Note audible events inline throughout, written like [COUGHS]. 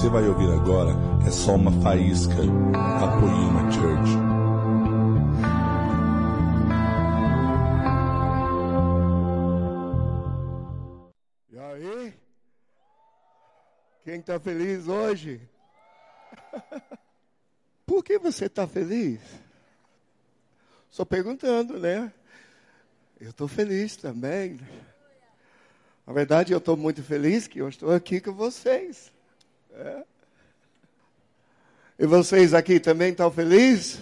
você vai ouvir agora é só uma faísca da Poema Church. E aí? Quem está feliz hoje? [LAUGHS] Por que você está feliz? Só perguntando, né? Eu estou feliz também. Na verdade, eu estou muito feliz que eu estou aqui com vocês. É. E vocês aqui também estão felizes?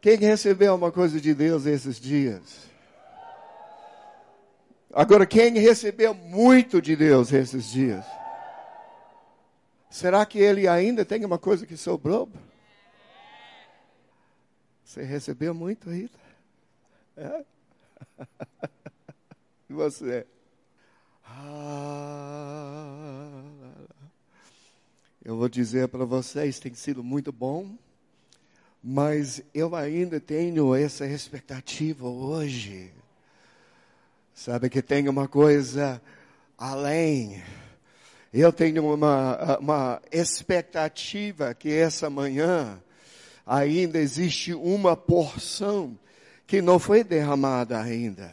Quem recebeu uma coisa de Deus esses dias? Agora, quem recebeu muito de Deus esses dias? Será que ele ainda tem uma coisa que sobrou? Você recebeu muito ainda? É? [LAUGHS] E você? Ah, eu vou dizer para vocês, tem sido muito bom, mas eu ainda tenho essa expectativa hoje. Sabe que tem uma coisa além. Eu tenho uma, uma expectativa que essa manhã ainda existe uma porção que não foi derramada ainda.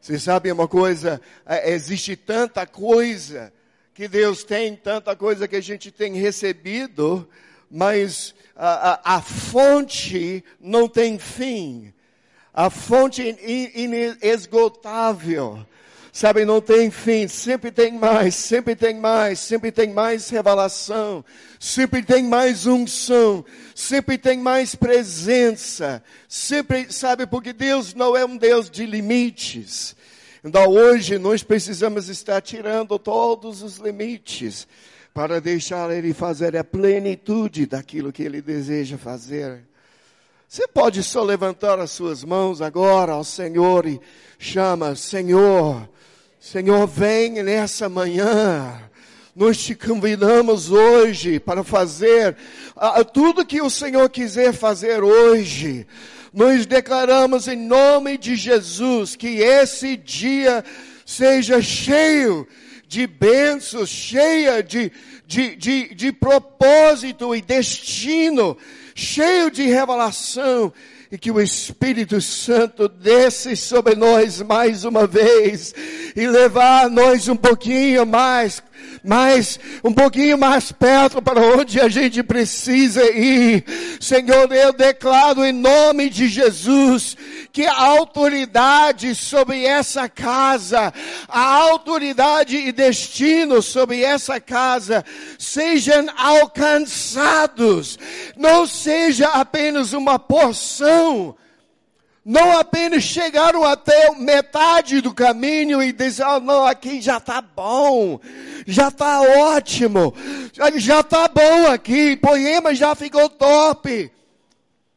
Você sabe uma coisa? É, existe tanta coisa que Deus tem, tanta coisa que a gente tem recebido, mas a, a, a fonte não tem fim. A fonte inesgotável. Sabe, não tem fim, sempre tem mais, sempre tem mais, sempre tem mais revelação, sempre tem mais unção, sempre tem mais presença, sempre, sabe, porque Deus não é um Deus de limites. Então hoje nós precisamos estar tirando todos os limites para deixar Ele fazer a plenitude daquilo que Ele deseja fazer. Você pode só levantar as suas mãos agora ao Senhor e chama, Senhor, Senhor, vem nessa manhã. Nós te convidamos hoje para fazer uh, tudo que o Senhor quiser fazer hoje. Nós declaramos em nome de Jesus que esse dia seja cheio de bênçãos, cheia de, de, de, de propósito e destino, cheio de revelação e que o Espírito Santo desce sobre nós mais uma vez e levar nós um pouquinho mais mais, um pouquinho mais perto para onde a gente precisa ir. Senhor, eu declaro em nome de Jesus que a autoridade sobre essa casa, a autoridade e destino sobre essa casa sejam alcançados, não seja apenas uma porção, não apenas chegaram até metade do caminho e dizer, oh, não, aqui já está bom, já está ótimo, já está bom aqui, poema já ficou top,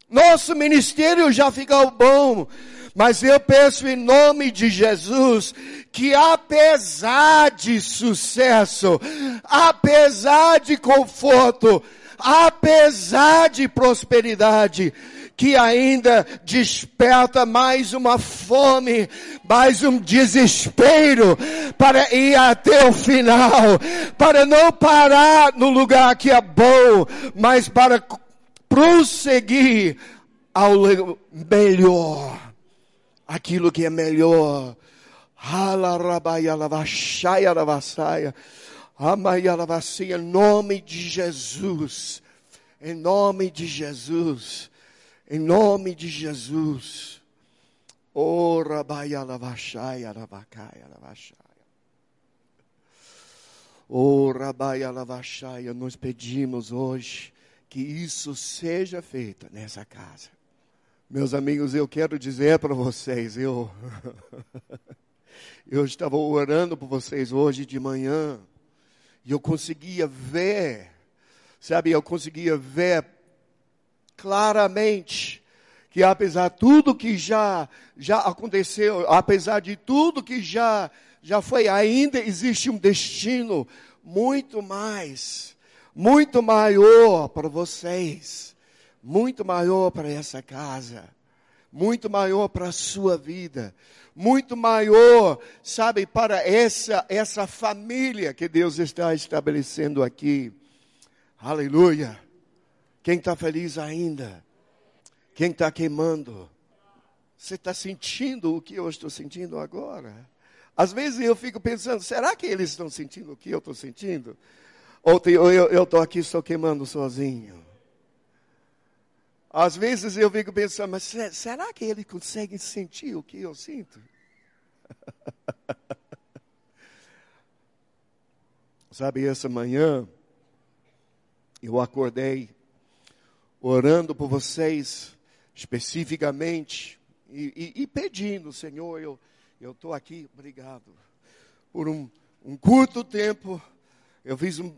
nosso ministério já ficou bom, mas eu peço em nome de Jesus que apesar de sucesso, apesar de conforto, apesar de prosperidade, que ainda desperta mais uma fome, mais um desespero para ir até o final, para não parar no lugar que é bom, mas para prosseguir ao melhor, aquilo que é melhor. Em nome de Jesus, em nome de Jesus, em nome de Jesus. Oh. Oh, Rabaia Lavashaya, nós pedimos hoje que isso seja feito nessa casa. Meus amigos, eu quero dizer para vocês, eu, [LAUGHS] eu estava orando por vocês hoje de manhã, e eu conseguia ver, sabe, eu conseguia ver claramente que apesar de tudo que já, já aconteceu, apesar de tudo que já, já foi, ainda existe um destino muito mais, muito maior para vocês, muito maior para essa casa, muito maior para a sua vida, muito maior, sabe, para essa, essa família que Deus está estabelecendo aqui. Aleluia. Quem está feliz ainda? Quem está queimando? Você está sentindo o que eu estou sentindo agora? Às vezes eu fico pensando, será que eles estão sentindo o que eu estou sentindo? Ou eu estou aqui só queimando sozinho? Às vezes eu fico pensando, mas será que ele consegue sentir o que eu sinto? [LAUGHS] Sabe, essa manhã eu acordei orando por vocês especificamente e, e, e pedindo, Senhor, eu estou aqui, obrigado, por um, um curto tempo, eu fiz um,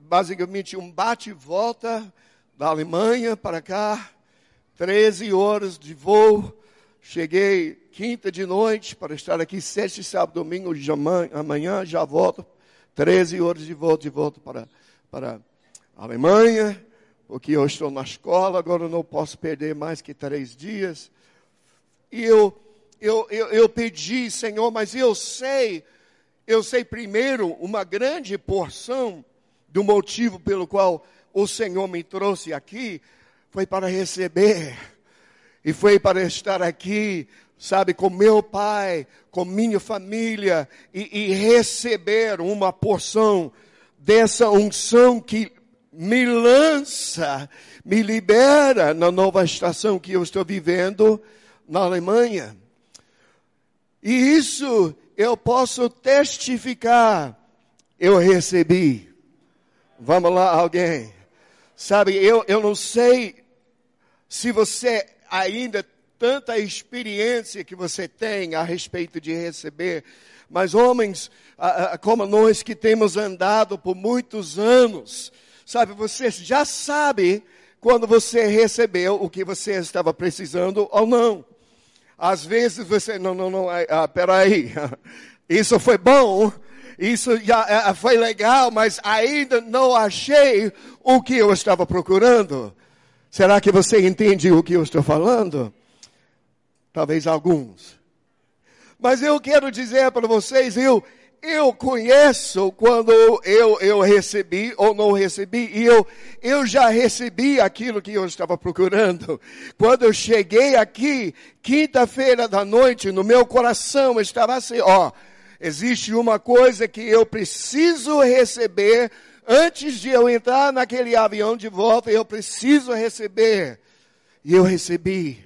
basicamente um bate e volta da Alemanha para cá, 13 horas de voo. Cheguei quinta de noite para estar aqui sexta, sábado, domingo, de amanhã já volto. 13 horas de volta, de volta para, para a Alemanha, porque eu estou na escola, agora não posso perder mais que três dias. E eu, eu, eu, eu pedi, Senhor, mas eu sei, eu sei primeiro uma grande porção do motivo pelo qual o Senhor me trouxe aqui foi para receber e foi para estar aqui, sabe, com meu pai, com minha família e, e receber uma porção dessa unção que me lança, me libera na nova estação que eu estou vivendo na Alemanha. E isso eu posso testificar. Eu recebi. Vamos lá, alguém. Sabe, eu, eu não sei se você ainda tanta experiência que você tem a respeito de receber, mas homens como nós que temos andado por muitos anos, sabe, você já sabe quando você recebeu o que você estava precisando ou não. Às vezes você, não, não, não, ah, peraí, [LAUGHS] isso foi bom, isso já é, foi legal, mas ainda não achei o que eu estava procurando. Será que você entende o que eu estou falando? Talvez alguns. Mas eu quero dizer para vocês, eu, eu conheço quando eu, eu recebi ou não recebi, e eu, eu já recebi aquilo que eu estava procurando. Quando eu cheguei aqui, quinta-feira da noite, no meu coração estava assim, ó, Existe uma coisa que eu preciso receber antes de eu entrar naquele avião de volta, eu preciso receber. E eu recebi.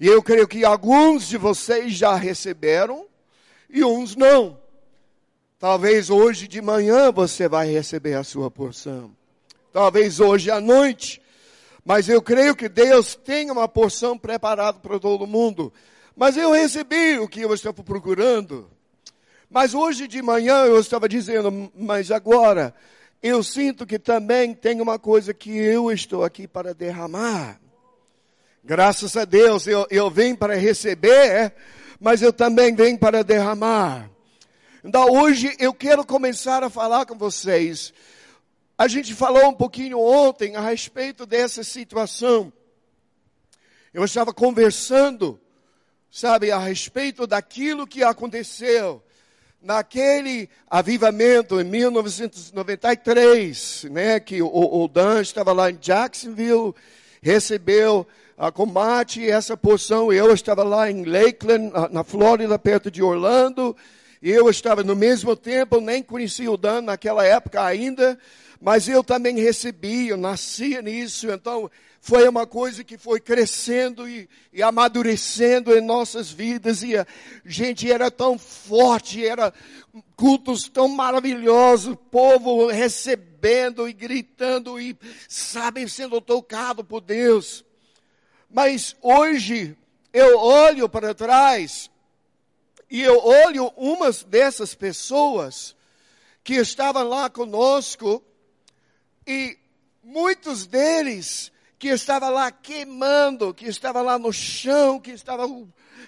E eu creio que alguns de vocês já receberam e uns não. Talvez hoje de manhã você vai receber a sua porção. Talvez hoje à noite. Mas eu creio que Deus tem uma porção preparada para todo mundo. Mas eu recebi o que eu estava procurando. Mas hoje de manhã eu estava dizendo, mas agora eu sinto que também tem uma coisa que eu estou aqui para derramar. Graças a Deus eu, eu venho para receber, mas eu também venho para derramar. Então hoje eu quero começar a falar com vocês. A gente falou um pouquinho ontem a respeito dessa situação. Eu estava conversando, sabe, a respeito daquilo que aconteceu naquele avivamento em 1993, né, que o, o Dan estava lá em Jacksonville, recebeu a combate essa porção, eu estava lá em Lakeland, na Flórida, perto de Orlando, eu estava no mesmo tempo, nem conhecia o Dan naquela época ainda, mas eu também recebi, eu nascia nisso, então foi uma coisa que foi crescendo e, e, amadurecendo em nossas vidas e a gente era tão forte, era cultos tão maravilhosos, povo recebendo e gritando e, sabem, sendo tocado por Deus. Mas hoje eu olho para trás e eu olho umas dessas pessoas que estavam lá conosco e muitos deles que estava lá queimando, que estava lá no chão, que estava,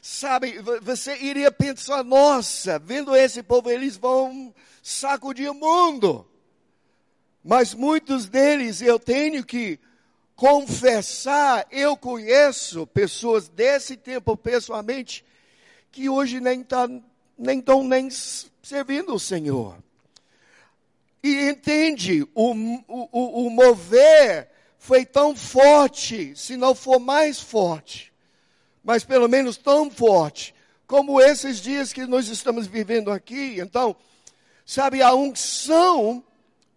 sabe, você iria pensar, nossa, vendo esse povo, eles vão sacudir o mundo. Mas muitos deles eu tenho que confessar, eu conheço pessoas desse tempo pessoalmente que hoje nem tá, nem estão nem servindo o Senhor. E entende, o, o, o mover foi tão forte, se não for mais forte, mas pelo menos tão forte, como esses dias que nós estamos vivendo aqui. Então, sabe, a unção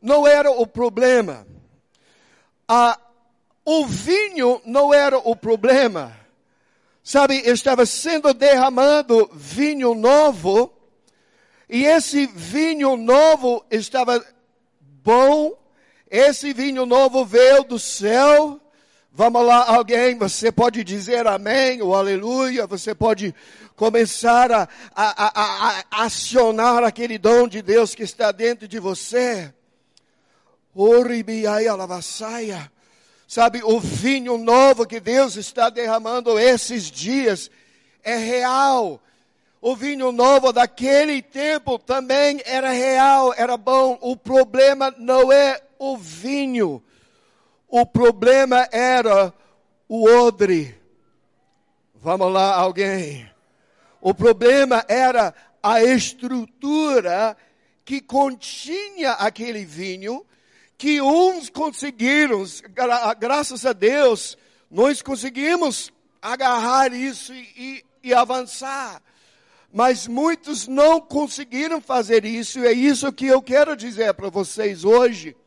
não era o problema. A, o vinho não era o problema. Sabe, estava sendo derramado vinho novo, e esse vinho novo estava bom, esse vinho novo veio do céu. Vamos lá, alguém, você pode dizer amém ou aleluia, você pode começar a, a, a, a acionar aquele dom de Deus que está dentro de você. Oribiai alavassaia. Sabe, o vinho novo que Deus está derramando esses dias é real. O vinho novo daquele tempo também era real, era bom. O problema não é o vinho. O problema era o odre. Vamos lá, alguém. O problema era a estrutura que continha aquele vinho que uns conseguiram, graças a Deus, nós conseguimos agarrar isso e, e, e avançar. Mas muitos não conseguiram fazer isso, e é isso que eu quero dizer para vocês hoje.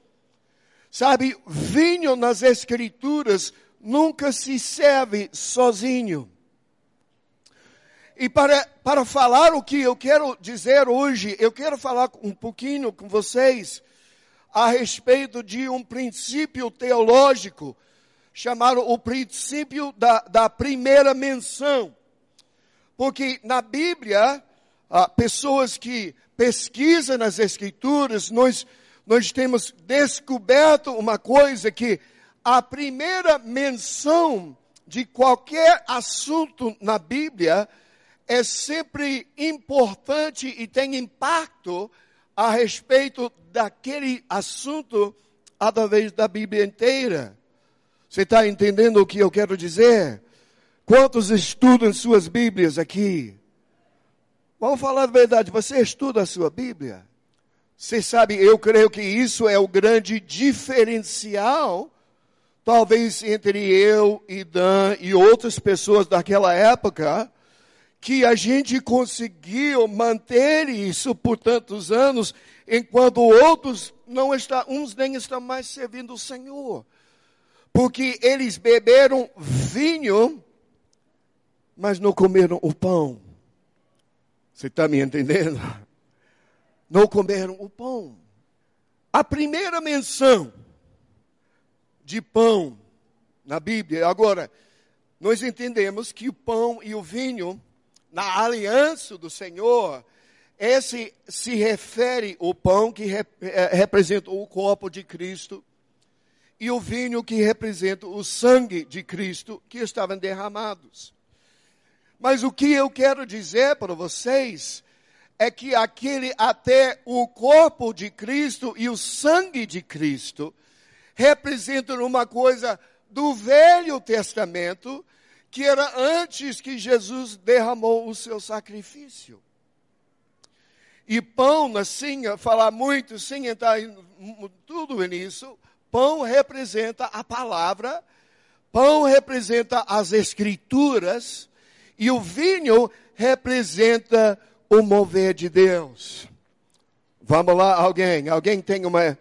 Sabe, vinho nas Escrituras nunca se serve sozinho. E para, para falar o que eu quero dizer hoje, eu quero falar um pouquinho com vocês a respeito de um princípio teológico chamado o princípio da, da primeira menção. Porque na Bíblia, ah, pessoas que pesquisam nas Escrituras, nós, nós temos descoberto uma coisa que a primeira menção de qualquer assunto na Bíblia é sempre importante e tem impacto a respeito daquele assunto através da Bíblia inteira. Você está entendendo o que eu quero dizer? Quantos estudam suas Bíblias aqui? Vamos falar a verdade, você estuda a sua Bíblia? Você sabe, eu creio que isso é o grande diferencial, talvez entre eu e Dan e outras pessoas daquela época, que a gente conseguiu manter isso por tantos anos, enquanto outros não estão, uns nem estão mais servindo o Senhor. Porque eles beberam vinho, mas não comeram o pão. Você está me entendendo? Não comeram o pão. A primeira menção de pão na Bíblia, agora, nós entendemos que o pão e o vinho na aliança do Senhor, esse se refere ao pão que rep, é, representa o corpo de Cristo e o vinho que representa o sangue de Cristo que estavam derramados. Mas o que eu quero dizer para vocês é que aquele até o corpo de Cristo e o sangue de Cristo representam uma coisa do Velho Testamento que era antes que Jesus derramou o seu sacrifício. E pão, assim, falar muito, sem entrar em tudo nisso, pão representa a palavra, pão representa as escrituras, e o vinho representa o mover de Deus. Vamos lá, alguém? Alguém tem uma,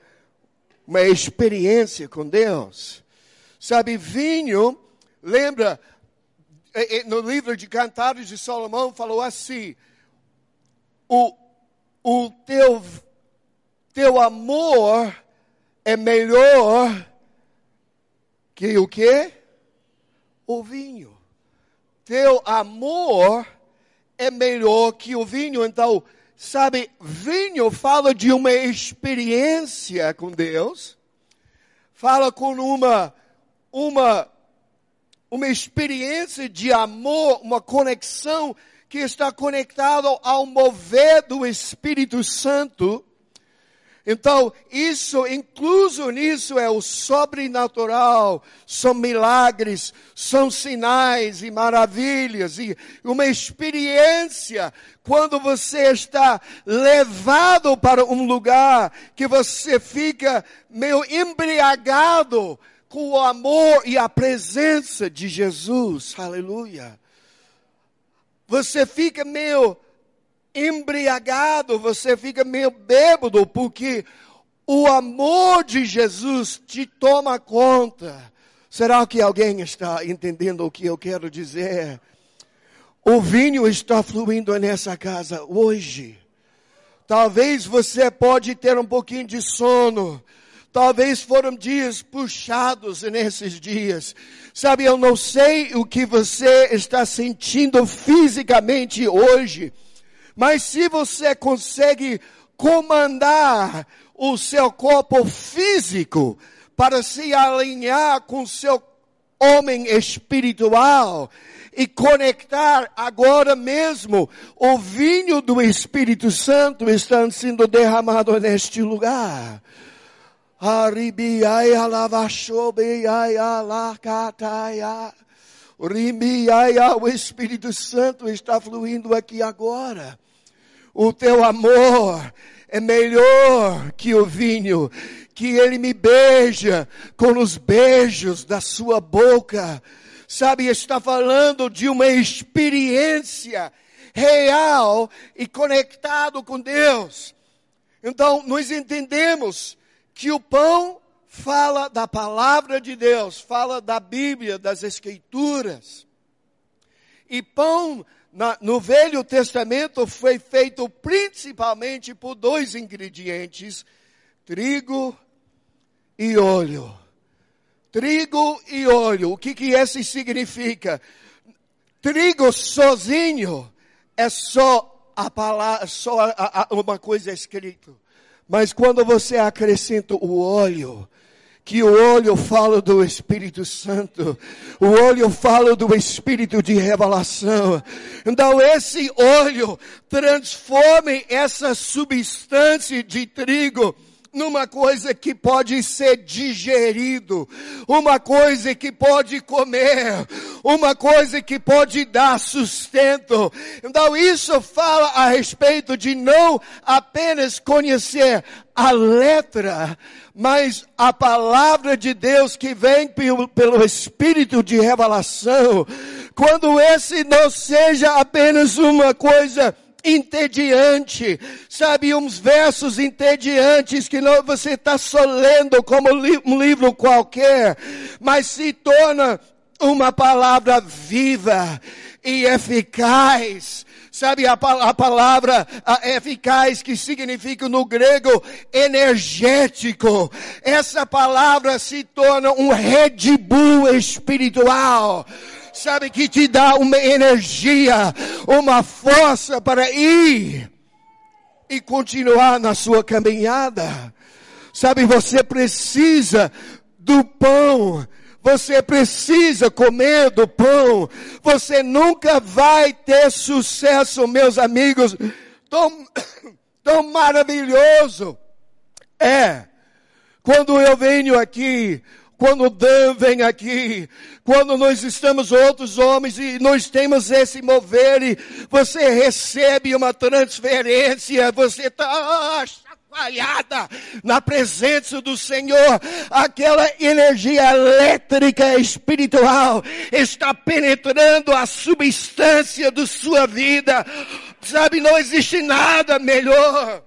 uma experiência com Deus? Sabe, vinho, lembra no livro de Cantares de Salomão, falou assim: o, o teu, teu amor é melhor que o que? O vinho. Teu amor é melhor que o vinho. Então, sabe, vinho fala de uma experiência com Deus, fala com uma, uma uma experiência de amor, uma conexão que está conectado ao mover do Espírito Santo. Então, isso, incluso nisso, é o sobrenatural, são milagres, são sinais e maravilhas, e uma experiência quando você está levado para um lugar que você fica meio embriagado com o amor e a presença de Jesus, aleluia. Você fica meio embriagado, você fica meio bêbado, porque o amor de Jesus te toma conta. Será que alguém está entendendo o que eu quero dizer? O vinho está fluindo nessa casa hoje. Talvez você pode ter um pouquinho de sono. Talvez foram dias puxados nesses dias. Sabe, eu não sei o que você está sentindo fisicamente hoje. Mas se você consegue comandar o seu corpo físico para se alinhar com o seu homem espiritual e conectar agora mesmo o vinho do Espírito Santo está sendo derramado neste lugar. O Espírito Santo está fluindo aqui agora. O teu amor é melhor que o vinho, que ele me beija com os beijos da sua boca. Sabe, está falando de uma experiência real e conectado com Deus. Então, nós entendemos que o pão fala da palavra de Deus, fala da Bíblia, das Escrituras. E pão na, no Velho Testamento foi feito principalmente por dois ingredientes: trigo e óleo. Trigo e óleo. O que que esse significa? Trigo sozinho é só a palavra, só a, a, uma coisa escrita. Mas quando você acrescenta o óleo, que o olho fala do Espírito Santo, o olho fala do Espírito de revelação. Então esse olho transforme essa substância de trigo numa coisa que pode ser digerido, uma coisa que pode comer, uma coisa que pode dar sustento. Então isso fala a respeito de não apenas conhecer a letra, mas a palavra de Deus que vem pelo, pelo Espírito de revelação, quando esse não seja apenas uma coisa entediante, sabe, uns versos entediantes que não, você está só lendo como li, um livro qualquer, mas se torna uma palavra viva e eficaz. Sabe a, a palavra a eficaz que significa no grego energético. Essa palavra se torna um Red Bull espiritual sabe, que te dá uma energia, uma força para ir e continuar na sua caminhada. Sabe, você precisa do pão. Você precisa comer do pão. Você nunca vai ter sucesso, meus amigos. Tão, [COUGHS] tão maravilhoso é quando eu venho aqui quando Dan vem aqui, quando nós estamos outros homens e nós temos esse mover e você recebe uma transferência, você está chacoalhada na presença do Senhor, aquela energia elétrica espiritual está penetrando a substância da sua vida. Sabe, não existe nada melhor.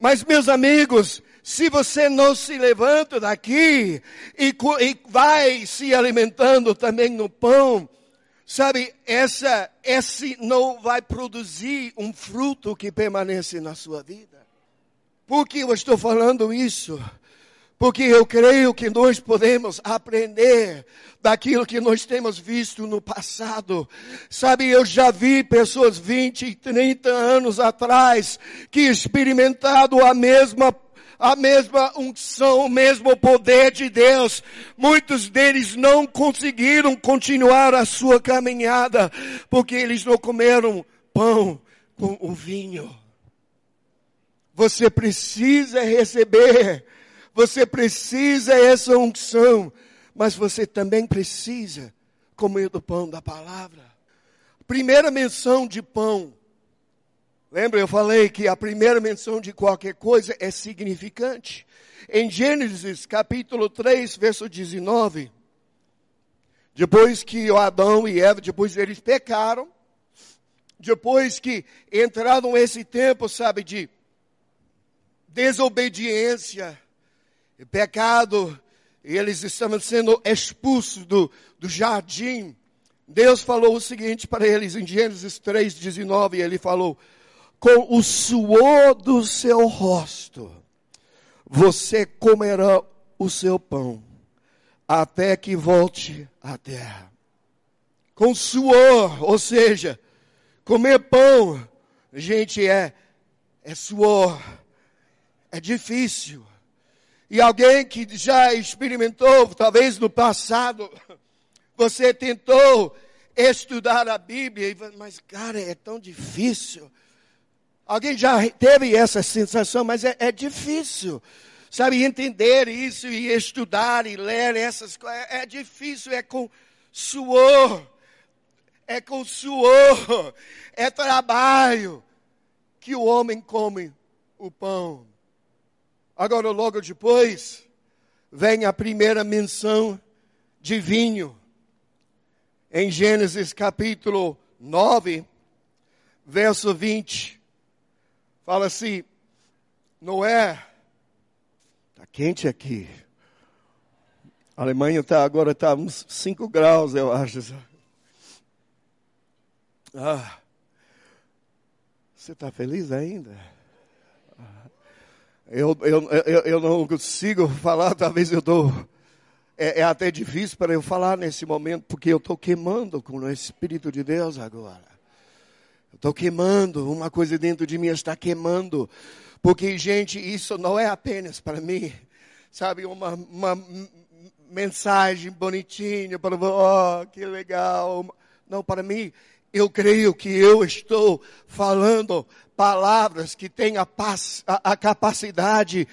Mas meus amigos, se você não se levanta daqui e, e vai se alimentando também no pão, sabe, essa, esse não vai produzir um fruto que permanece na sua vida. Por que eu estou falando isso? Porque eu creio que nós podemos aprender daquilo que nós temos visto no passado. Sabe, eu já vi pessoas 20, 30 anos atrás que experimentaram a mesma a mesma unção, o mesmo poder de Deus. Muitos deles não conseguiram continuar a sua caminhada porque eles não comeram pão com o vinho. Você precisa receber, você precisa essa unção, mas você também precisa comer do pão da palavra. Primeira menção de pão. Lembra, eu falei que a primeira menção de qualquer coisa é significante. Em Gênesis capítulo 3, verso 19, depois que Adão e Eva, depois eles pecaram, depois que entraram nesse tempo, sabe, de desobediência, pecado, eles estavam sendo expulsos do, do jardim. Deus falou o seguinte para eles em Gênesis 3,19, ele falou, com o suor do seu rosto, você comerá o seu pão, até que volte à terra. Com suor, ou seja, comer pão, gente, é, é suor, é difícil. E alguém que já experimentou, talvez no passado, você tentou estudar a Bíblia, mas cara, é tão difícil. Alguém já teve essa sensação, mas é, é difícil. Sabe, entender isso e estudar e ler essas coisas, é, é difícil, é com suor, é com suor, é trabalho que o homem come o pão. Agora, logo depois, vem a primeira menção de vinho. Em Gênesis capítulo 9, verso 20, fala assim: Noé, está quente aqui. A Alemanha tá, agora está uns 5 graus, eu acho. Ah, você está feliz ainda? Eu, eu, eu, eu não consigo falar, talvez eu estou. É, é, até difícil para eu falar nesse momento, porque eu estou queimando com o Espírito de Deus agora. Estou queimando, uma coisa dentro de mim está queimando. Porque, gente, isso não é apenas para mim, sabe, uma, uma mensagem bonitinha para, oh, que legal. Não, para mim, eu creio que eu estou falando palavras que têm a, a, a capacidade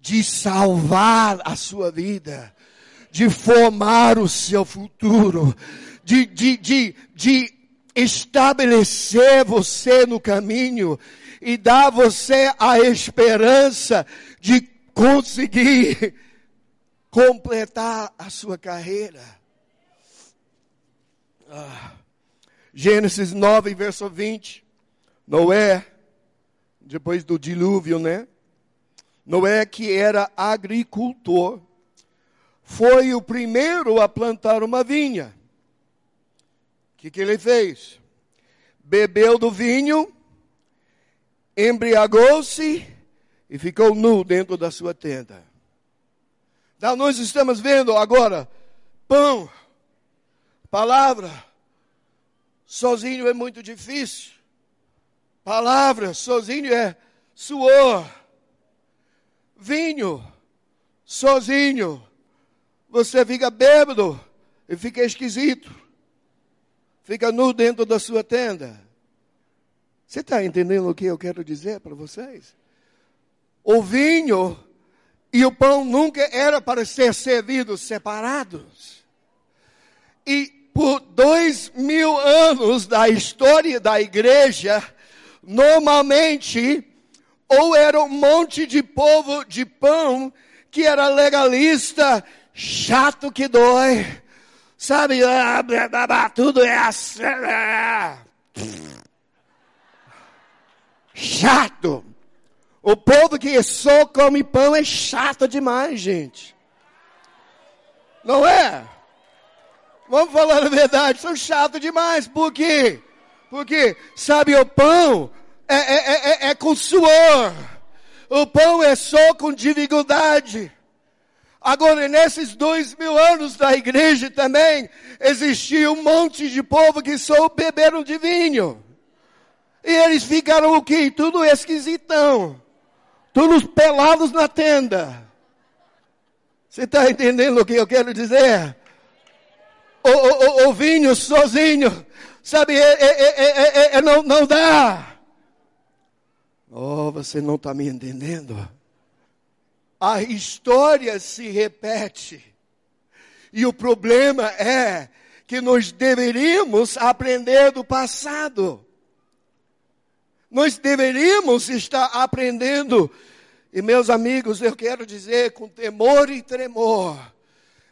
de salvar a sua vida, de formar o seu futuro, de, de, de, de estabelecer você no caminho e dar você a esperança de conseguir [LAUGHS] completar a sua carreira. Ah. Gênesis 9, verso 20. Noé, depois do dilúvio, né? Noé, que era agricultor, foi o primeiro a plantar uma vinha. Que, que ele fez? Bebeu do vinho, embriagou-se e ficou nu dentro da sua tenda. Então, nós estamos vendo agora pão, palavra, sozinho é muito difícil. Palavra, sozinho é suor. Vinho, sozinho. Você fica bêbado e fica esquisito. Fica nu dentro da sua tenda. Você está entendendo o que eu quero dizer para vocês? O vinho e o pão nunca era para ser servidos separados. E por dois mil anos da história da igreja, normalmente, ou era um monte de povo de pão que era legalista, chato que dói, sabe, tudo é assim, ah. chato. O povo que só come pão é chato demais, gente. Não é? Vamos falar a verdade, são chatos demais. Por quê? Porque, sabe, o pão é, é, é, é, é com suor. O pão é só com dificuldade. Agora, nesses dois mil anos da igreja também, existia um monte de povo que só beberam de vinho. E eles ficaram o quê? Tudo esquisitão. Todos pelados na tenda. Você está entendendo o que eu quero dizer? o, o, o vinho sozinho, sabe, é, é, é, não, não dá. Oh, você não está me entendendo? A história se repete. E o problema é que nós deveríamos aprender do passado. Nós deveríamos estar aprendendo. E meus amigos, eu quero dizer com temor e tremor,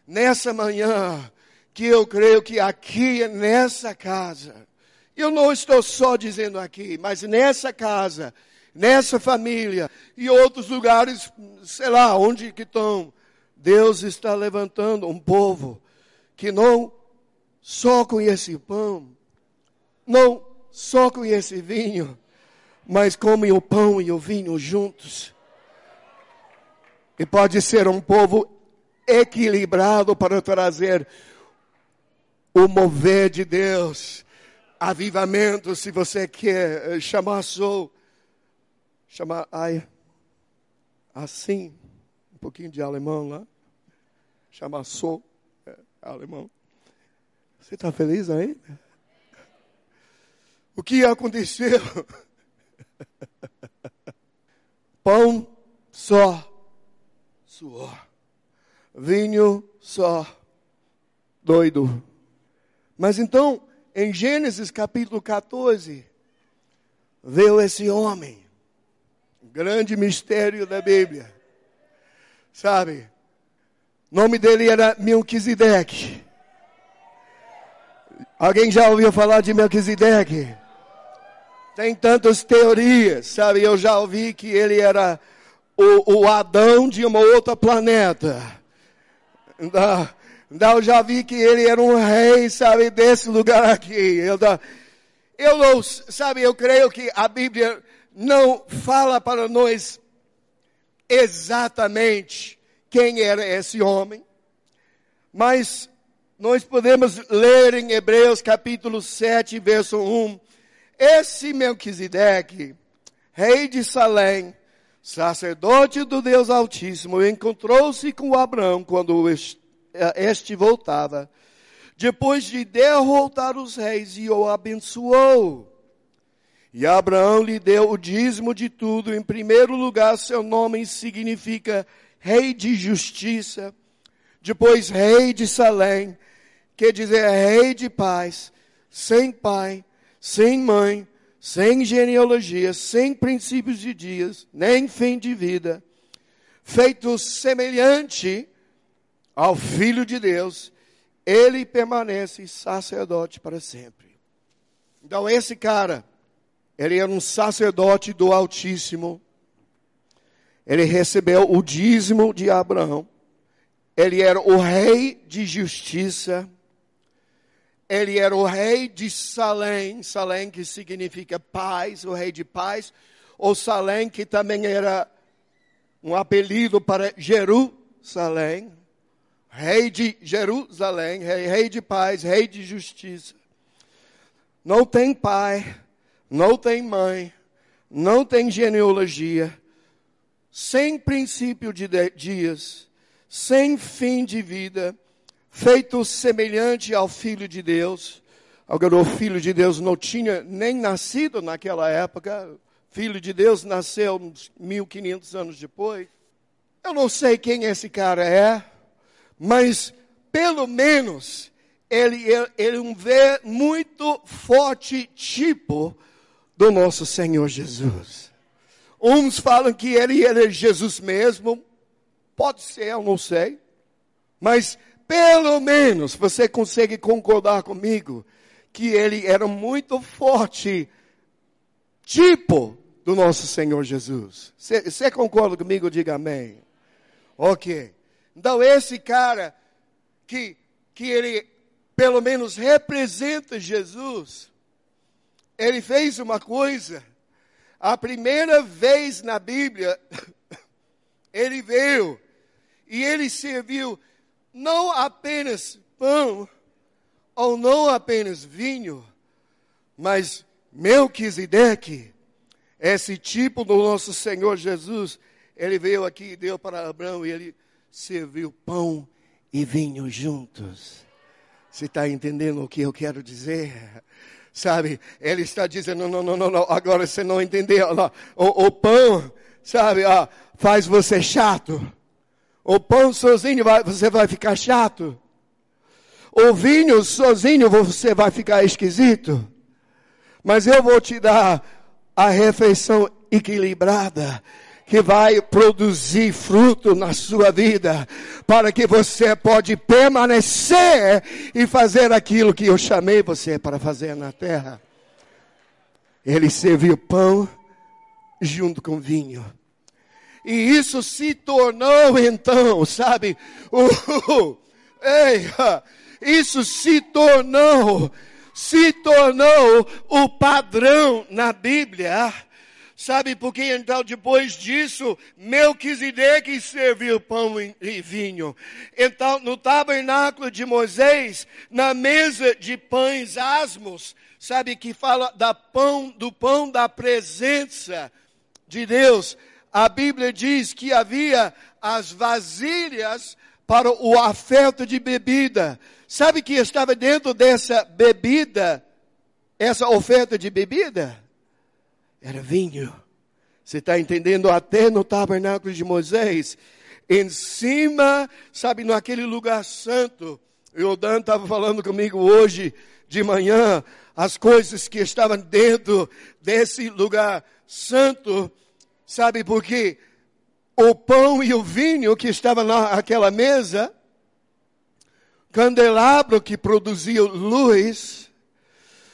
nessa manhã, que eu creio que aqui, nessa casa, eu não estou só dizendo aqui, mas nessa casa, nessa família e outros lugares, sei lá, onde que estão, Deus está levantando um povo que não só conhece pão, não só conhece vinho, mas come o pão e o vinho juntos. E pode ser um povo equilibrado para trazer o mover de Deus, avivamento, se você quer eh, chamar sou, chamar ai, assim, um pouquinho de alemão lá, chamar sou, é, alemão. Você está feliz aí? O que aconteceu? [LAUGHS] Pão só, suor. Vinho só, doido. Mas então, em Gênesis capítulo 14, veio esse homem, grande mistério da Bíblia. Sabe? O nome dele era Melquisedeque. Alguém já ouviu falar de Melquisedeque? Tem tantas teorias, sabe? Eu já ouvi que ele era o, o Adão de uma outra planeta. Então, eu já vi que ele era um rei, sabe, desse lugar aqui. Eu, eu não, sabe, eu creio que a Bíblia não fala para nós exatamente quem era esse homem, mas nós podemos ler em Hebreus capítulo 7, verso 1, esse Melquisedeque, rei de Salém, sacerdote do Deus Altíssimo, encontrou-se com Abraão quando este voltava, depois de derrotar os reis, e o abençoou. E Abraão lhe deu o dízimo de tudo. Em primeiro lugar, seu nome significa rei de justiça. Depois, rei de Salém, quer dizer rei de paz, sem pai, sem mãe, sem genealogia, sem princípios de dias, nem fim de vida, feito semelhante ao Filho de Deus, ele permanece sacerdote para sempre. Então, esse cara, ele era um sacerdote do Altíssimo, ele recebeu o dízimo de Abraão, ele era o rei de justiça, ele era o rei de Salém, Salém que significa paz, o rei de paz, ou Salém que também era um apelido para Jerusalém, rei de Jerusalém, rei, rei de paz, rei de justiça. Não tem pai, não tem mãe, não tem genealogia, sem princípio de dias, sem fim de vida, feito semelhante ao Filho de Deus. O Filho de Deus não tinha nem nascido naquela época. Filho de Deus nasceu uns 1500 anos depois. Eu não sei quem esse cara é, mas pelo menos ele, ele é um ver muito forte tipo do nosso Senhor Jesus. Uns falam que ele era Jesus mesmo, pode ser, eu não sei, mas pelo menos você consegue concordar comigo que ele era muito forte, tipo do nosso Senhor Jesus. Você concorda comigo? Diga amém. Ok. Então esse cara que, que ele pelo menos representa Jesus, ele fez uma coisa. A primeira vez na Bíblia, [COUGHS] ele veio e ele serviu não apenas pão, ou não apenas vinho, mas Melquisedeque, esse tipo do nosso Senhor Jesus, ele veio aqui e deu para Abraão e ele serviu pão e vinho juntos. Você está entendendo o que eu quero dizer? Sabe? Ele está dizendo, não, não, não, não, agora você não entendeu. Não. O, o pão, sabe, ó, faz você chato. O pão sozinho vai, você vai ficar chato. O vinho sozinho você vai ficar esquisito. Mas eu vou te dar a refeição equilibrada que vai produzir fruto na sua vida, para que você pode permanecer e fazer aquilo que eu chamei você para fazer na terra. Ele serviu pão junto com vinho. E isso se tornou então, sabe, [LAUGHS] ei, isso se tornou, se tornou o padrão na Bíblia Sabe por que então depois disso Melquisedeque serviu pão e vinho? Então no tabernáculo de Moisés, na mesa de pães asmos, sabe que fala da pão, do pão da presença de Deus. A Bíblia diz que havia as vasilhas para o afeto de bebida. Sabe que estava dentro dessa bebida, essa oferta de bebida? Era vinho. Você está entendendo? Até no tabernáculo de Moisés, em cima, sabe, naquele lugar santo. O Dan estava falando comigo hoje de manhã, as coisas que estavam dentro desse lugar santo, sabe, porque o pão e o vinho que estavam naquela mesa, candelabro que produzia luz,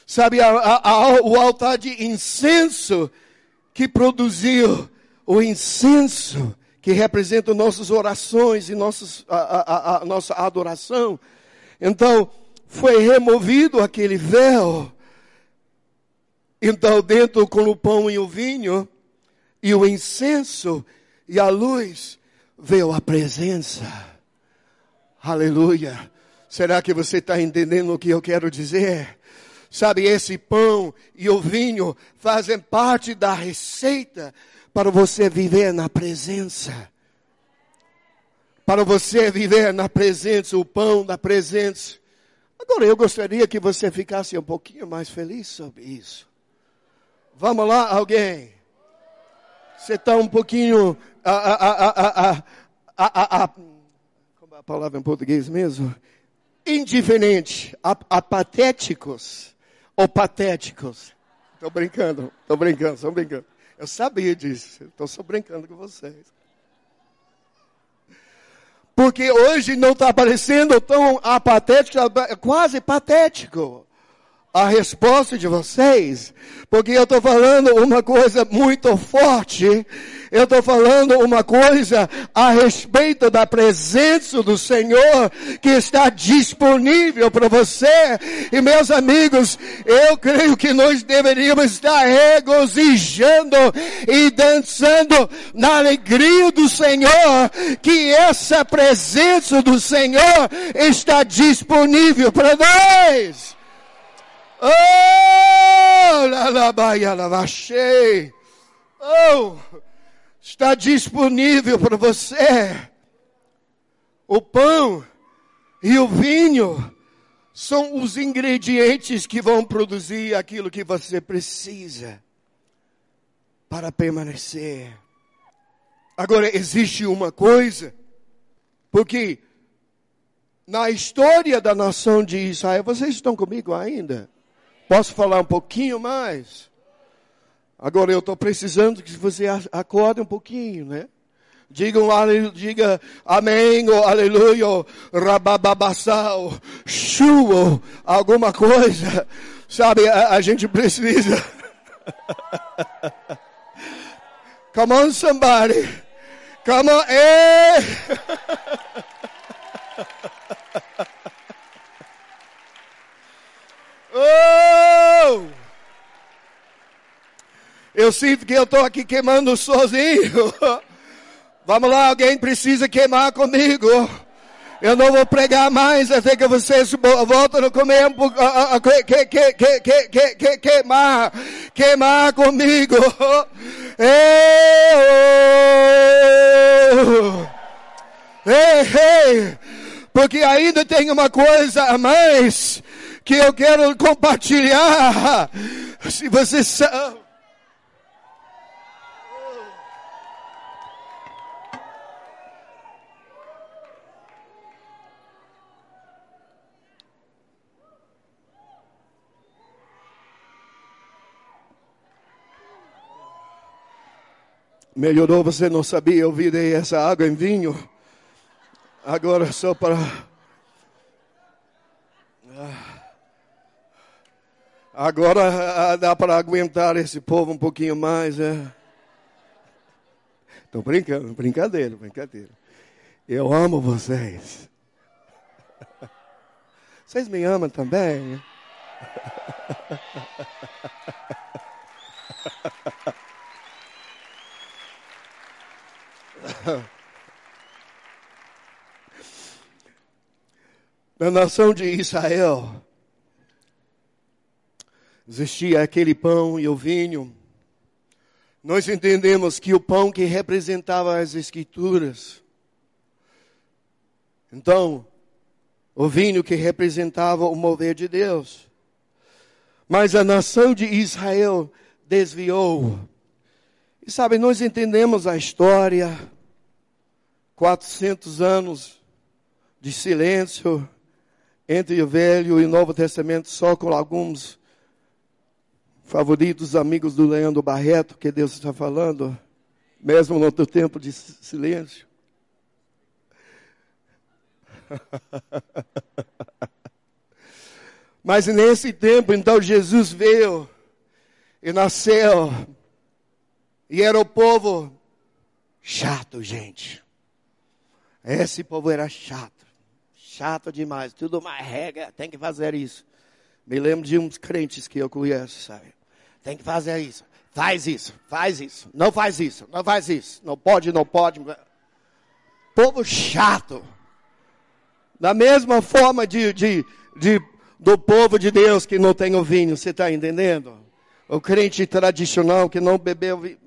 Sabe, a, a, a, o altar de incenso que produziu o incenso que representa nossas orações e nossas, a, nossa adoração. Então, foi removido aquele véu. Então, dentro com o pão e o vinho, e o incenso e a luz, veio a presença. Aleluia. Será que você está entendendo o que eu quero dizer? Sabe, esse pão e o vinho fazem parte da receita para você viver na presença. Para você viver na presença, o pão da presença. Agora eu gostaria que você ficasse um pouquinho mais feliz sobre isso. Vamos lá, alguém? Você está um pouquinho. A, a, a, como é a palavra em português mesmo? Indiferente, apatéticos ou patéticos. Estou brincando, estou brincando, estou brincando. Eu sabia disso, estou só brincando com vocês. Porque hoje não está parecendo tão apatético, quase patético a resposta de vocês, porque eu estou falando uma coisa muito forte, eu estou falando uma coisa a respeito da presença do Senhor que está disponível para você. E meus amigos, eu creio que nós deveríamos estar regozijando e dançando na alegria do Senhor, que essa presença do Senhor está disponível para nós. Oh. Oh, está disponível para você. O pão e o vinho são os ingredientes que vão produzir aquilo que você precisa para permanecer. Agora existe uma coisa, porque na história da nação de Israel, vocês estão comigo ainda? Posso falar um pouquinho mais? Agora eu estou precisando que você acorde um pouquinho, né? Diga, um, diga amém, ou aleluia, rabababassal, chuva, alguma coisa. Sabe, a, a gente precisa. [LAUGHS] Come on, somebody. Come on, eh. [LAUGHS] Oh! Eu sinto que eu estou aqui queimando sozinho. [LAUGHS] Vamos lá, alguém precisa queimar comigo. Eu não vou pregar mais até que vocês voltem a comer um pouco, que, que, que, que, que, que, queimar, queimar comigo. [LAUGHS] Ei, ei, porque ainda tem uma coisa a mais que eu quero compartilhar. [LAUGHS] Se você sabe. Melhorou, você não sabia, eu virei essa água em vinho. Agora só para. Agora ah, dá para aguentar esse povo um pouquinho mais. Estou é. brincando, brincadeira, brincadeira. Eu amo vocês. [LAUGHS] Vocês me amam também? [LAUGHS] [LAUGHS] Na nação de Israel, existia aquele pão e o vinho. Nós entendemos que o pão que representava as Escrituras. Então, o vinho que representava o mover de Deus. Mas a nação de Israel desviou. E sabe, nós entendemos a história, 400 anos de silêncio entre o Velho e o Novo Testamento, só com alguns favoritos amigos do Leandro Barreto, que Deus está falando, mesmo no teu tempo de silêncio. [LAUGHS] Mas nesse tempo, então, Jesus veio e nasceu, e era o povo chato, gente. Esse povo era chato, chato demais, tudo uma regra, tem que fazer isso. Me lembro de uns crentes que eu conheço, sabe? Tem que fazer isso, faz isso, faz isso, não faz isso, não faz isso, não pode, não pode. Povo chato. Da mesma forma de, de, de do povo de Deus que não tem o vinho, você está entendendo? O crente tradicional que não bebeu vinho.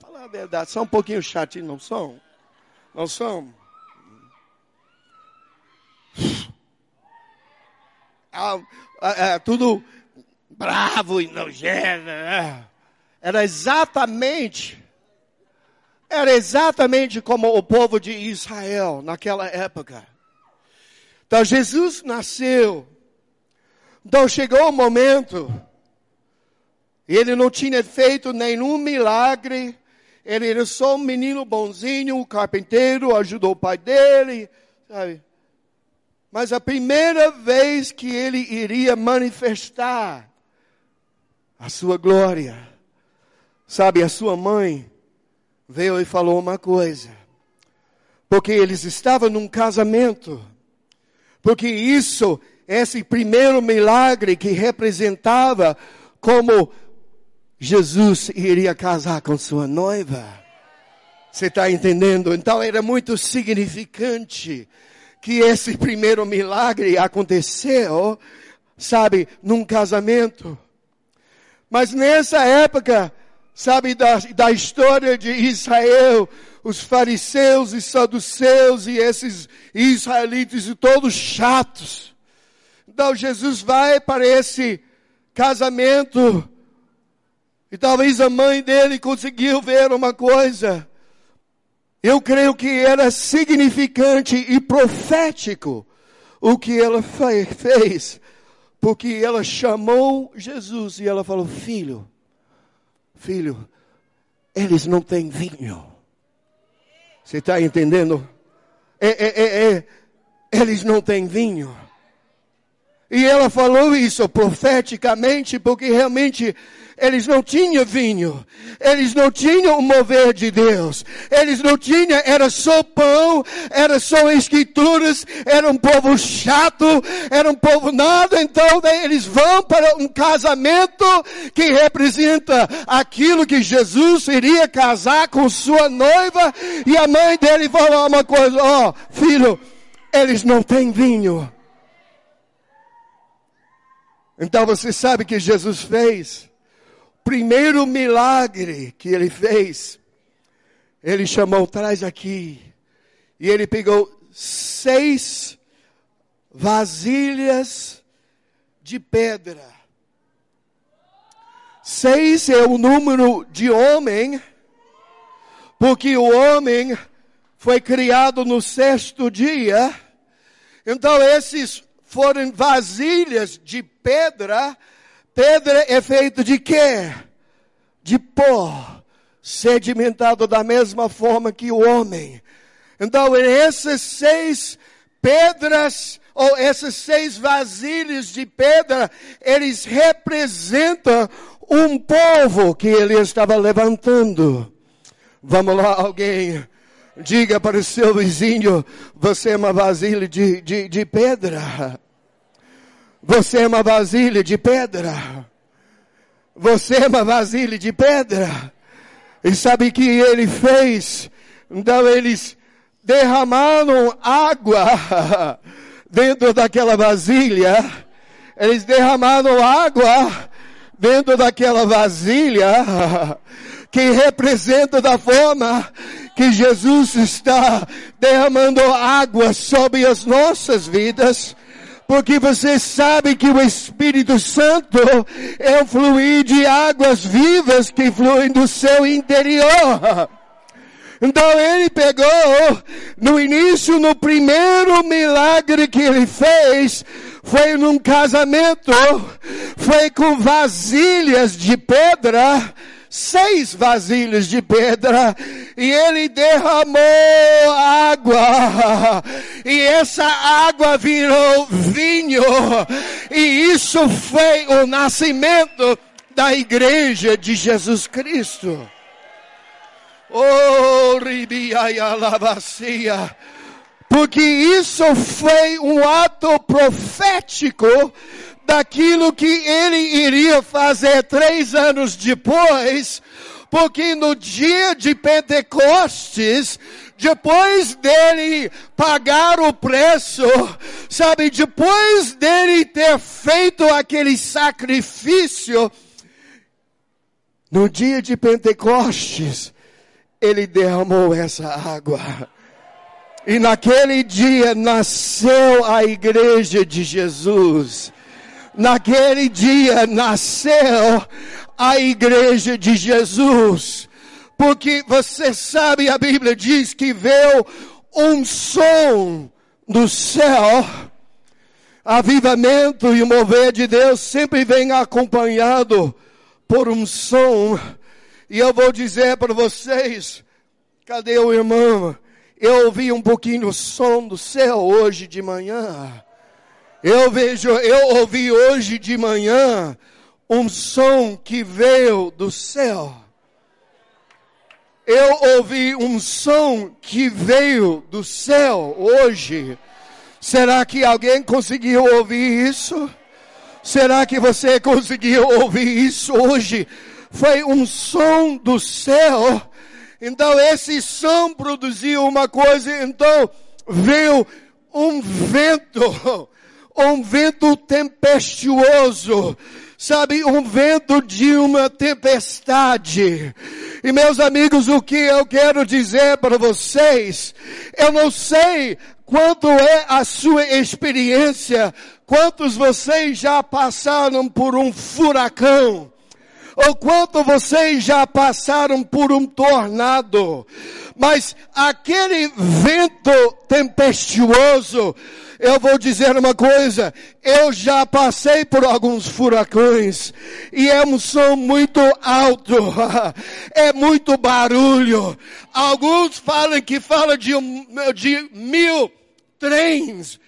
Fala a verdade, são um pouquinho chatinhos, não são? Não são? Ah, ah, ah, tudo bravo e nojento. Né? Era exatamente, era exatamente como o povo de Israel naquela época. Então Jesus nasceu. Então chegou o momento. Ele não tinha feito nenhum milagre. Ele era só um menino bonzinho, um carpinteiro, ajudou o pai dele, sabe? Mas a primeira vez que ele iria manifestar a sua glória, sabe, a sua mãe veio e falou uma coisa. Porque eles estavam num casamento. Porque isso, esse primeiro milagre que representava como Jesus iria casar com sua noiva. Você está entendendo? Então era muito significante que esse primeiro milagre aconteceu, sabe, num casamento. Mas nessa época, sabe, da, da história de Israel, os fariseus e saduceus e esses israelitas e todos chatos. Então Jesus vai para esse casamento e talvez a mãe dele conseguiu ver uma coisa. Eu creio que era significante e profético o que ela fez, porque ela chamou Jesus e ela falou: Filho, filho, eles não têm vinho. Você está entendendo? É, é, é, é, eles não têm vinho. E ela falou isso profeticamente, porque realmente eles não tinham vinho, eles não tinham o mover de Deus, eles não tinham, era só pão, era só escrituras, era um povo chato, era um povo nada, então eles vão para um casamento que representa aquilo que Jesus iria casar com sua noiva, e a mãe dele falou uma coisa, ó, oh, filho, eles não têm vinho. Então você sabe que Jesus fez? Primeiro milagre que ele fez, ele chamou, traz aqui. E ele pegou seis vasilhas de pedra. Seis é o número de homem, porque o homem foi criado no sexto dia. Então, esses foram vasilhas de pedra. Pedra é feito de quê? De pó, sedimentado da mesma forma que o homem. Então, essas seis pedras, ou essas seis vasilhas de pedra, eles representam um povo que ele estava levantando. Vamos lá, alguém. Diga para o seu vizinho, você é uma vasilha de, de, de pedra. Você é uma vasilha de pedra. Você é uma vasilha de pedra. E sabe o que ele fez? Então eles derramaram água [LAUGHS] dentro daquela vasilha. Eles derramaram água dentro daquela vasilha [LAUGHS] que representa da forma que Jesus está derramando água sobre as nossas vidas. Porque você sabe que o Espírito Santo é o fluir de águas vivas que fluem do seu interior. Então ele pegou, no início, no primeiro milagre que ele fez, foi num casamento, foi com vasilhas de pedra, seis vasilhas de pedra e ele derramou água e essa água virou vinho e isso foi o nascimento da igreja de Jesus Cristo. Oh. Porque isso foi um ato profético daquilo que ele iria fazer três anos depois, porque no dia de Pentecostes, depois dele pagar o preço, sabe, depois dele ter feito aquele sacrifício, no dia de Pentecostes, ele derramou essa água. E naquele dia nasceu a igreja de Jesus. Naquele dia nasceu a igreja de Jesus. Porque você sabe, a Bíblia diz que veio um som do céu. Avivamento e o mover de Deus sempre vem acompanhado por um som e eu vou dizer para vocês, cadê o irmão? Eu ouvi um pouquinho o som do céu hoje de manhã. Eu vejo, eu ouvi hoje de manhã um som que veio do céu. Eu ouvi um som que veio do céu hoje. Será que alguém conseguiu ouvir isso? Será que você conseguiu ouvir isso hoje? foi um som do céu. Então esse som produziu uma coisa, então veio um vento, um vento tempestuoso, sabe, um vento de uma tempestade. E meus amigos, o que eu quero dizer para vocês, eu não sei quanto é a sua experiência, quantos vocês já passaram por um furacão, ou quanto vocês já passaram por um tornado, mas aquele vento tempestuoso, eu vou dizer uma coisa, eu já passei por alguns furacões e é um som muito alto, [LAUGHS] é muito barulho. Alguns falam que fala de, de mil trens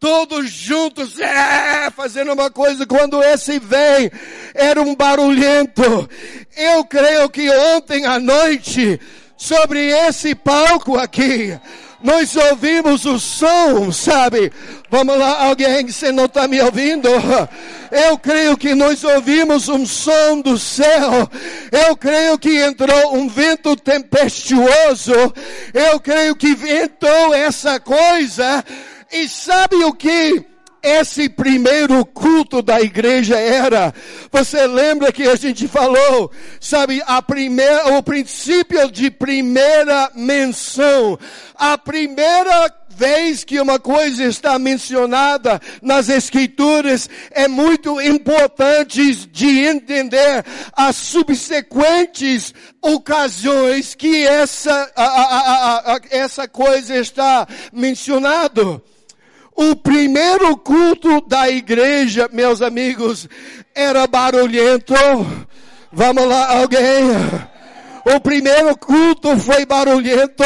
todos juntos, é, fazendo uma coisa, quando esse vem, era um barulhento. Eu creio que ontem à noite, sobre esse palco aqui, nós ouvimos o som, sabe? Vamos lá, alguém, você não está me ouvindo? Eu creio que nós ouvimos um som do céu. Eu creio que entrou um vento tempestuoso. Eu creio que ventou essa coisa e sabe o que esse primeiro culto da igreja era? Você lembra que a gente falou, sabe, a primeira, o princípio de primeira menção, a primeira vez que uma coisa está mencionada nas Escrituras, é muito importante de entender as subsequentes ocasiões que essa, a, a, a, essa coisa está mencionado. O primeiro culto da igreja, meus amigos, era barulhento. Vamos lá, alguém? O primeiro culto foi barulhento,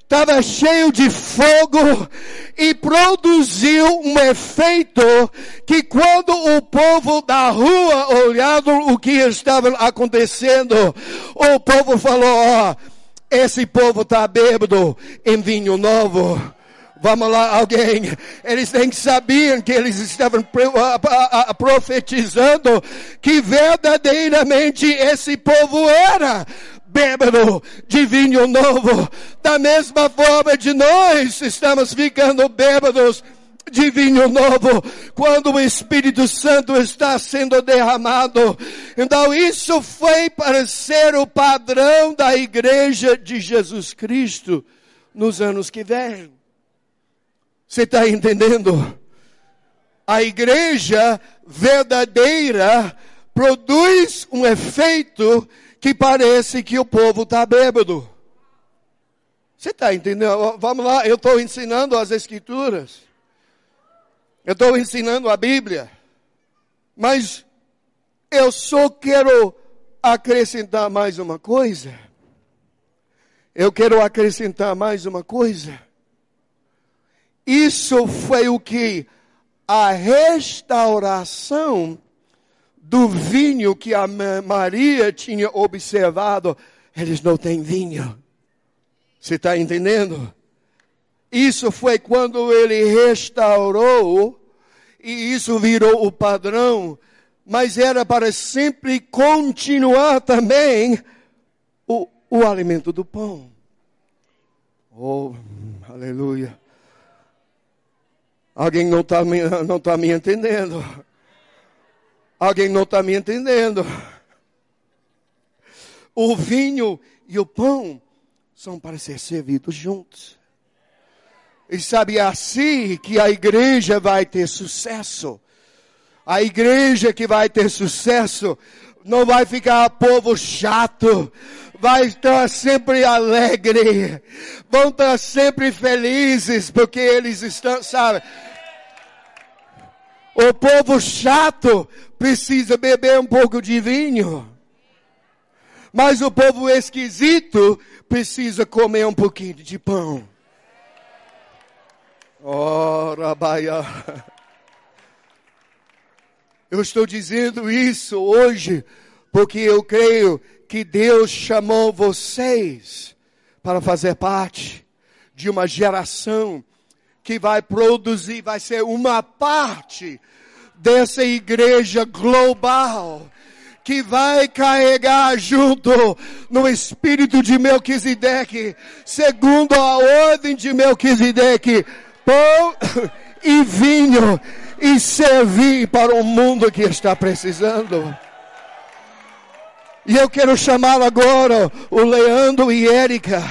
estava cheio de fogo e produziu um efeito que quando o povo da rua olhava o que estava acontecendo, o povo falou, ó, oh, esse povo está bêbado em vinho novo. Vamos lá, alguém. Eles nem sabiam que eles estavam profetizando que verdadeiramente esse povo era bêbado de vinho novo. Da mesma forma de nós estamos ficando bêbados de vinho novo, quando o Espírito Santo está sendo derramado. Então isso foi para ser o padrão da igreja de Jesus Cristo nos anos que vêm. Você está entendendo? A igreja verdadeira produz um efeito que parece que o povo está bêbado. Você está entendendo? Vamos lá, eu estou ensinando as escrituras. Eu estou ensinando a Bíblia. Mas eu só quero acrescentar mais uma coisa. Eu quero acrescentar mais uma coisa. Isso foi o que a restauração do vinho que a Maria tinha observado, eles não têm vinho. Você está entendendo? Isso foi quando ele restaurou, e isso virou o padrão, mas era para sempre continuar também o, o alimento do pão. Oh, aleluia. Alguém não está [LAUGHS] não tá me entendendo. Alguém não está me entendendo. O vinho e o pão são para ser servidos juntos. E sabe, é assim que a igreja vai ter sucesso. A igreja que vai ter sucesso não vai ficar povo chato, vai estar sempre alegre, vão estar sempre felizes, porque eles estão, sabe? O povo chato precisa beber um pouco de vinho. Mas o povo esquisito precisa comer um pouquinho de pão. Oh, Rabaia. Eu estou dizendo isso hoje porque eu creio que Deus chamou vocês para fazer parte de uma geração que vai produzir, vai ser uma parte dessa igreja global que vai carregar junto no espírito de Melquisedeque, segundo a ordem de Melquisedeque, pão [COUGHS] e vinho e servir para o mundo que está precisando. E eu quero chamar agora o Leandro e Érica.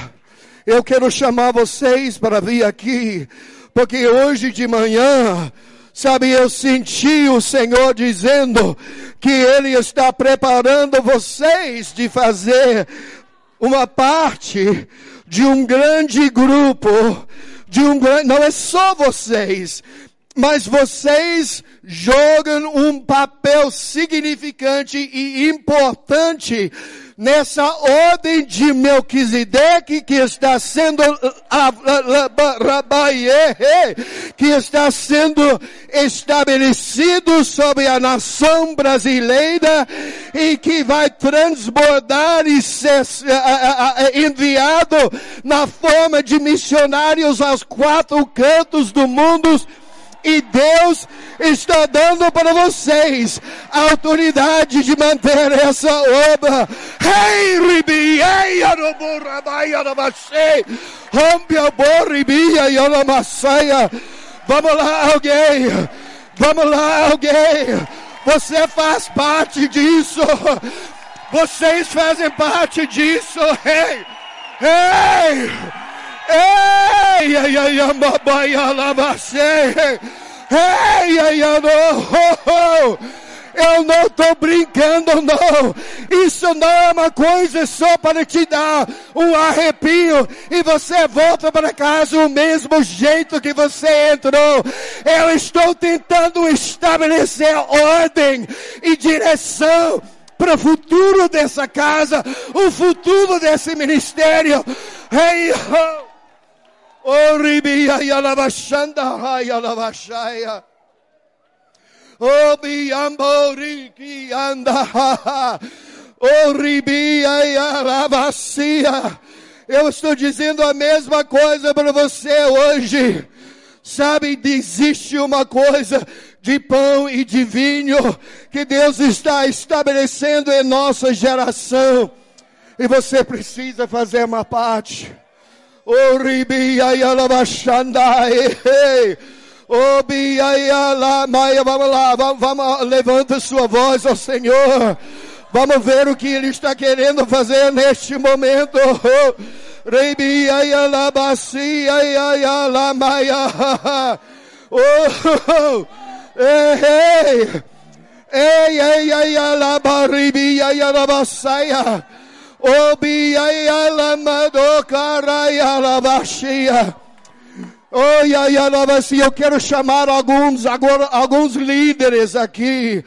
Eu quero chamar vocês para vir aqui, porque hoje de manhã Sabe, eu senti o Senhor dizendo que Ele está preparando vocês de fazer uma parte de um grande grupo, de um grande, não é só vocês, mas vocês jogam um papel significante e importante nessa ordem de Melquisedeque que está sendo que está sendo estabelecido sobre a nação brasileira e que vai transbordar e ser enviado na forma de missionários aos quatro cantos do mundo e Deus está dando para vocês a autoridade de manter essa obra. Rompe a borribia e aramassaia. Vamos lá, alguém. Vamos lá, alguém. Você faz parte disso. Vocês fazem parte disso. Hey, hey. Ei, ai, ai, lavacei. Ei, ai, ai, oh, eu não estou brincando, não. Isso não é uma coisa só para te dar um arrepio e você volta para casa o mesmo jeito que você entrou. Eu estou tentando estabelecer ordem e direção para o futuro dessa casa, o futuro desse ministério. Hey, oh. Eu estou dizendo a mesma coisa para você hoje. Sabe, existe uma coisa de pão e de vinho que Deus está estabelecendo em nossa geração. E você precisa fazer uma parte. Vamos lá, vamos, vamos, levanta sua voz ao Senhor. Vamos ver o que Ele está querendo fazer neste momento. Rebia e alabacia e alamaia. [LAUGHS] Oh, ei, ei, ei, ei, alabaribia e alabasaia. Obia e alamado caraya alabashia. Oi, ai, assim, eu quero chamar alguns, agora, alguns líderes aqui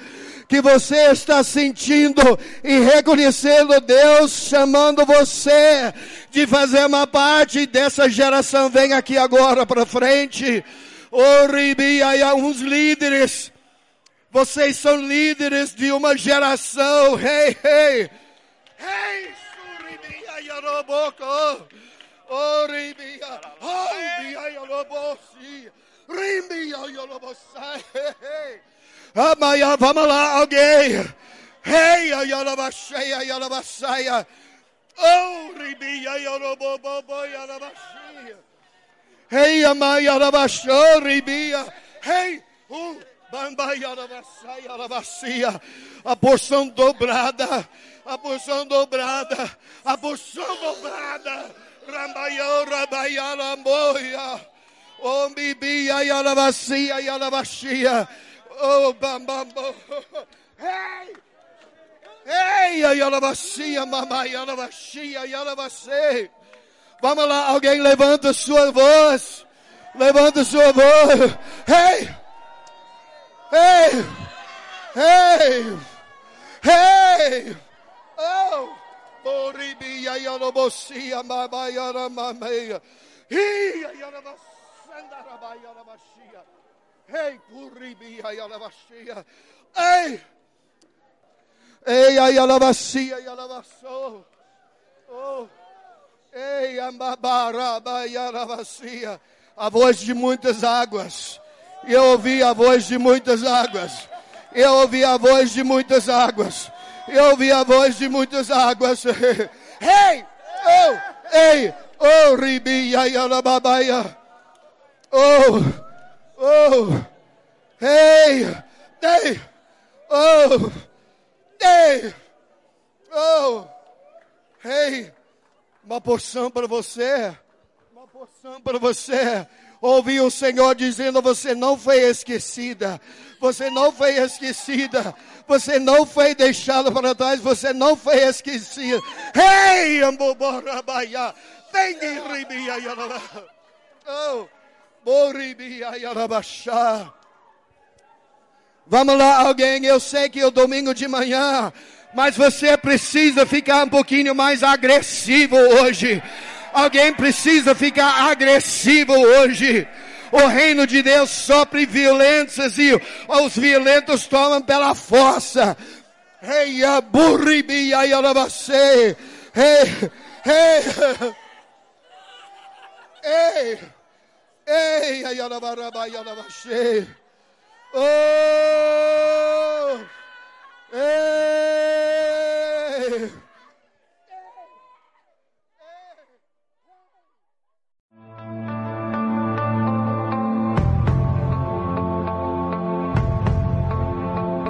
que você está sentindo e reconhecendo Deus chamando você de fazer uma parte dessa geração. Vem aqui agora para frente. Oh, Ribi, aí uns líderes. Vocês são líderes de uma geração. Hey, hey. Hey, aí, Oh, ribia. Oh, bia yolobosi. Rimbia yolobosai. Amaya, vamos lá, alguém. Hey, yolobaseia, yolobasaia. Oh, ribia yolobobobo yolobasia. Hey, amaya yolobasho, ribia. Hey, uh. A porção dobrada, a porção dobrada, a porção dobrada. Rambayo, Rabaya, Lamboya. Oh, Bibia, Yalavasia, Yalavashia. Oh, Bambambo. Hey! Ei, Yalavasia, Mamãe, Yalavashia, Yalavase. Vamos lá, alguém levanta sua voz. Levanta sua voz. Hey! Hey! Hey! Hey! Oh! Boribia yalobosia mabayara mameia. Ia yalabasanda rabayara bashia. Hey, puribia yalabashia. Ei! Ei, ayalabasia yalabaso. Oh! Ei, ambabaraba yalabasia. A voz de muitas águas. Eu ouvi a voz de muitas águas. Eu ouvi a voz de muitas águas. Eu ouvi a voz de muitas águas. [LAUGHS] Hey! Oh! Ei! Oh! Ribia yalababaia. Oh! Oh! Hey! Ei! Oh! Ei! Oh! Hey! Uma porção para você. Uma porção para você. Ouvi o Senhor dizendo: Você não foi esquecida. Você não foi esquecida. Você não foi deixado para trás. Você não foi esquecida. Hey, Amboborabaia. Vem de Ribia Oh, Boribia Yarabachá. Vamos lá, alguém. Eu sei que é o domingo de manhã. Mas você precisa ficar um pouquinho mais agressivo hoje. Alguém precisa ficar agressivo hoje. O reino de Deus sofre violências e os violentos tomam pela força. Ei, burribi, ai, alabacê. Ei, ei. Ei, ei, ai, alabarabai, alabacê. Oh, ei.